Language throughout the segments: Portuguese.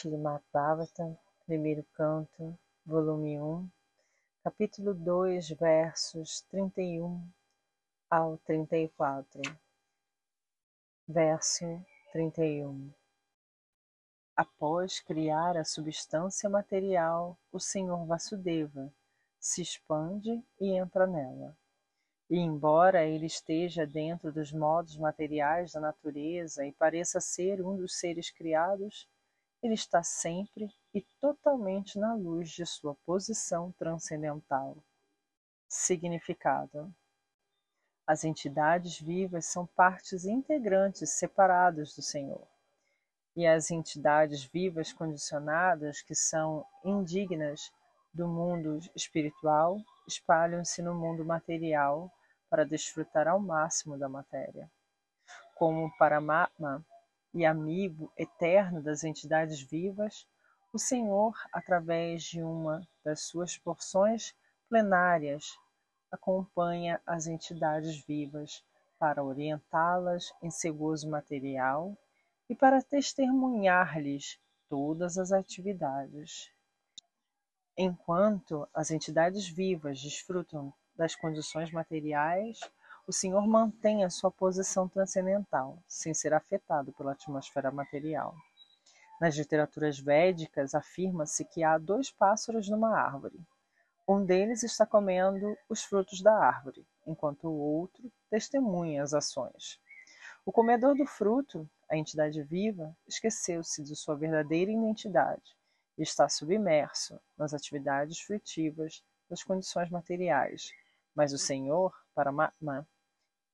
Srimad Bhagavatam, primeiro canto, volume 1, capítulo 2, versos 31 ao 34. Verso 31 Após criar a substância material, o Senhor Vasudeva se expande e entra nela. E embora ele esteja dentro dos modos materiais da natureza e pareça ser um dos seres criados, ele está sempre e totalmente na luz de sua posição transcendental. Significado: As entidades vivas são partes integrantes separadas do Senhor. E as entidades vivas condicionadas, que são indignas do mundo espiritual, espalham-se no mundo material para desfrutar ao máximo da matéria. Como Paramatma e amigo eterno das entidades vivas, o Senhor, através de uma das suas porções plenárias, acompanha as entidades vivas para orientá-las em seu gozo material e para testemunhar-lhes todas as atividades. Enquanto as entidades vivas desfrutam das condições materiais, o Senhor mantém a sua posição transcendental, sem ser afetado pela atmosfera material. Nas literaturas védicas, afirma-se que há dois pássaros numa árvore. Um deles está comendo os frutos da árvore, enquanto o outro testemunha as ações. O comedor do fruto, a entidade viva, esqueceu-se de sua verdadeira identidade e está submerso nas atividades frutivas das condições materiais. Mas o Senhor, Paramatma,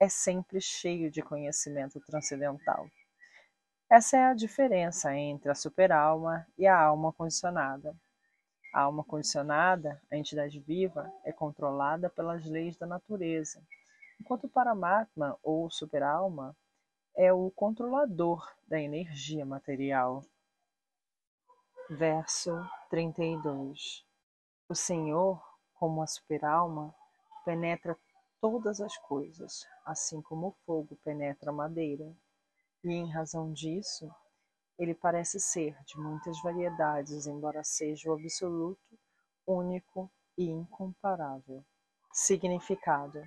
é sempre cheio de conhecimento transcendental. Essa é a diferença entre a superalma e a alma condicionada. A alma condicionada, a entidade viva, é controlada pelas leis da natureza, enquanto o Paramatma ou superalma é o controlador da energia material. Verso 32 O Senhor, como a superalma, penetra todas as coisas, assim como o fogo penetra a madeira, e em razão disso, ele parece ser de muitas variedades, embora seja o absoluto, único e incomparável. Significado: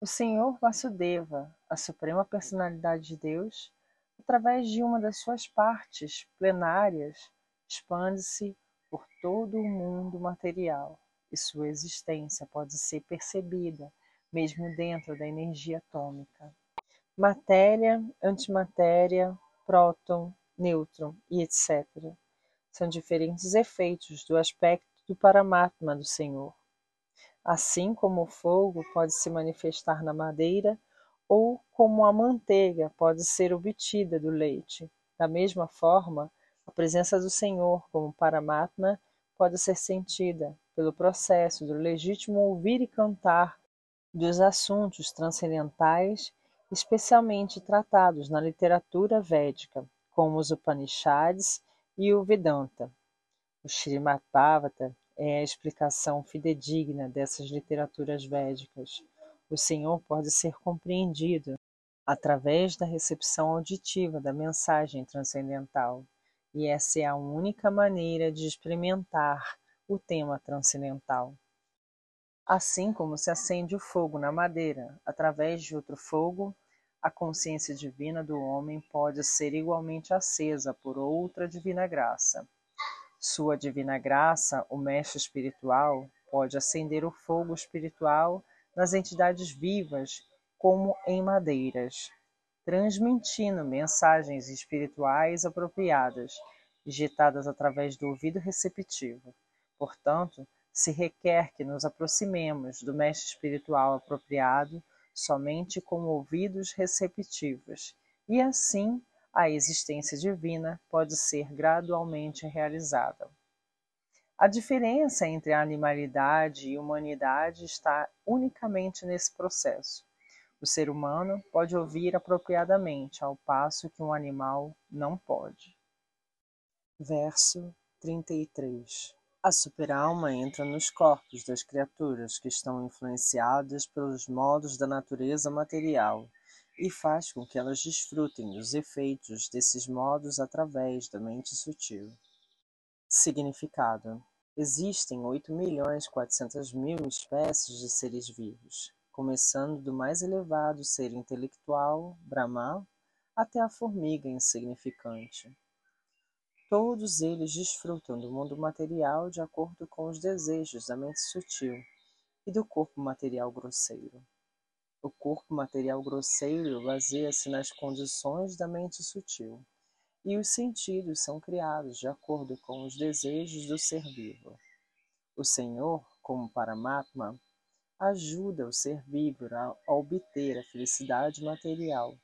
O Senhor Vasudeva, a suprema personalidade de Deus, através de uma das suas partes plenárias, expande-se por todo o mundo material e sua existência pode ser percebida mesmo dentro da energia atômica. Matéria, antimatéria, próton, nêutron e etc. São diferentes efeitos do aspecto do Paramatma do Senhor. Assim como o fogo pode se manifestar na madeira ou como a manteiga pode ser obtida do leite. Da mesma forma, a presença do Senhor como Paramatma pode ser sentida pelo processo do legítimo ouvir e cantar dos assuntos transcendentais especialmente tratados na literatura védica, como os Upanishads e o Vedanta. O Srimad Bhagavata é a explicação fidedigna dessas literaturas védicas. O Senhor pode ser compreendido através da recepção auditiva da mensagem transcendental, e essa é a única maneira de experimentar o tema transcendental. Assim como se acende o fogo na madeira através de outro fogo, a consciência divina do homem pode ser igualmente acesa por outra divina graça. Sua divina graça, o mestre espiritual, pode acender o fogo espiritual nas entidades vivas, como em madeiras, transmitindo mensagens espirituais apropriadas, digitadas através do ouvido receptivo. Portanto, se requer que nos aproximemos do mestre espiritual apropriado somente com ouvidos receptivos, e assim a existência divina pode ser gradualmente realizada. A diferença entre a animalidade e humanidade está unicamente nesse processo. O ser humano pode ouvir apropriadamente, ao passo que um animal não pode. Verso 33 a superalma entra nos corpos das criaturas que estão influenciadas pelos modos da natureza material e faz com que elas desfrutem dos efeitos desses modos através da mente sutil. Significado: Existem 8 milhões 400 mil espécies de seres vivos, começando do mais elevado ser intelectual, Brahma, até a formiga insignificante. Todos eles desfrutam do mundo material de acordo com os desejos da mente sutil e do corpo material grosseiro. O corpo material grosseiro baseia-se nas condições da mente sutil, e os sentidos são criados de acordo com os desejos do ser vivo. O Senhor, como Paramatma, ajuda o ser vivo a obter a felicidade material,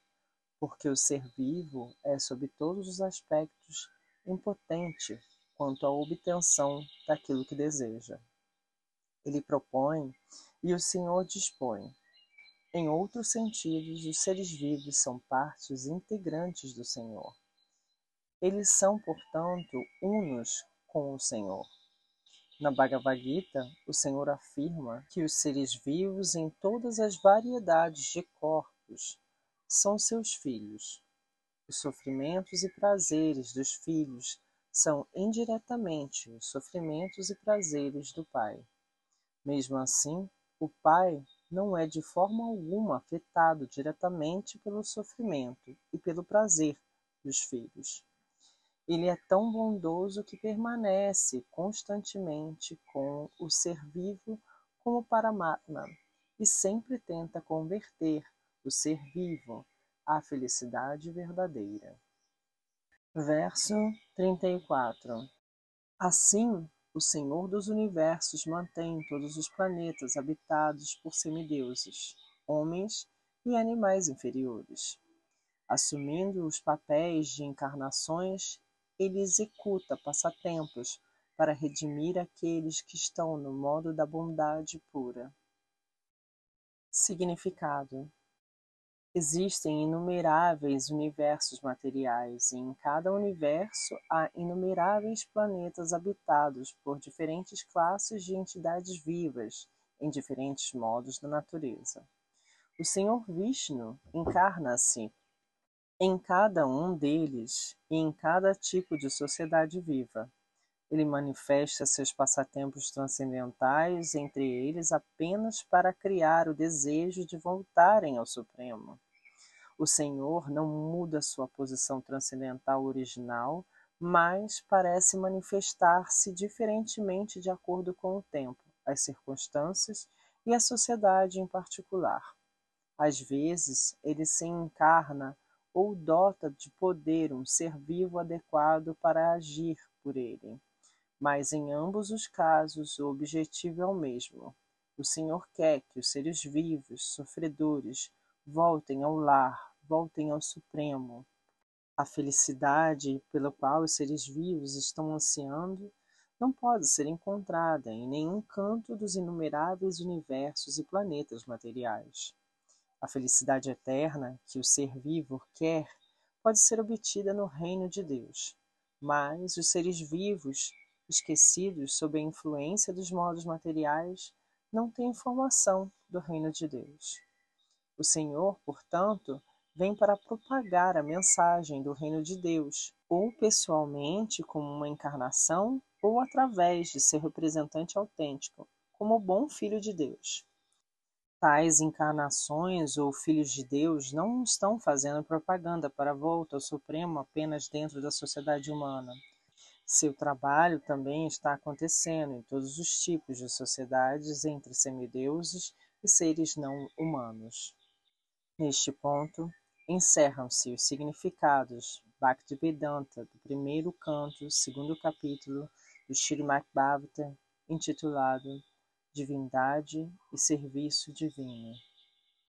porque o ser vivo é, sob todos os aspectos, impotente quanto à obtenção daquilo que deseja. Ele propõe e o Senhor dispõe em outros sentidos, os seres vivos são partes integrantes do Senhor. Eles são, portanto, unos com o Senhor. Na Bhagavad Gita, o Senhor afirma que os seres vivos em todas as variedades de corpos são seus filhos. Os sofrimentos e prazeres dos filhos são indiretamente os sofrimentos e prazeres do Pai. Mesmo assim, o Pai não é de forma alguma afetado diretamente pelo sofrimento e pelo prazer dos filhos. Ele é tão bondoso que permanece constantemente com o ser vivo como Paramatma e sempre tenta converter o ser vivo à felicidade verdadeira. Verso 34 Assim, o Senhor dos Universos mantém todos os planetas habitados por semideuses, homens e animais inferiores. Assumindo os papéis de encarnações, ele executa passatempos para redimir aqueles que estão no modo da bondade pura. Significado: Existem inumeráveis universos materiais, e em cada universo há inumeráveis planetas habitados por diferentes classes de entidades vivas, em diferentes modos da natureza. O Senhor Vishnu encarna-se em cada um deles e em cada tipo de sociedade viva. Ele manifesta seus passatempos transcendentais, entre eles apenas para criar o desejo de voltarem ao Supremo. O Senhor não muda sua posição transcendental original, mas parece manifestar-se diferentemente de acordo com o tempo, as circunstâncias e a sociedade em particular. Às vezes, ele se encarna ou dota de poder um ser vivo adequado para agir por ele mas em ambos os casos o objetivo é o mesmo. O Senhor quer que os seres vivos, sofredores, voltem ao lar, voltem ao Supremo. A felicidade pela qual os seres vivos estão ansiando não pode ser encontrada em nenhum canto dos inumeráveis universos e planetas materiais. A felicidade eterna que o ser vivo quer pode ser obtida no reino de Deus, mas os seres vivos esquecidos sob a influência dos modos materiais, não têm informação do reino de Deus. O Senhor, portanto, vem para propagar a mensagem do reino de Deus, ou pessoalmente, como uma encarnação, ou através de seu representante autêntico, como bom Filho de Deus. Tais encarnações ou filhos de Deus não estão fazendo propaganda para a volta ao Supremo apenas dentro da sociedade humana, seu trabalho também está acontecendo em todos os tipos de sociedades entre semideuses e seres não humanos. Neste ponto, encerram-se os significados Bhaktivedanta do primeiro canto, segundo capítulo do Srimad Bhagavatam, intitulado Divindade e Serviço Divino.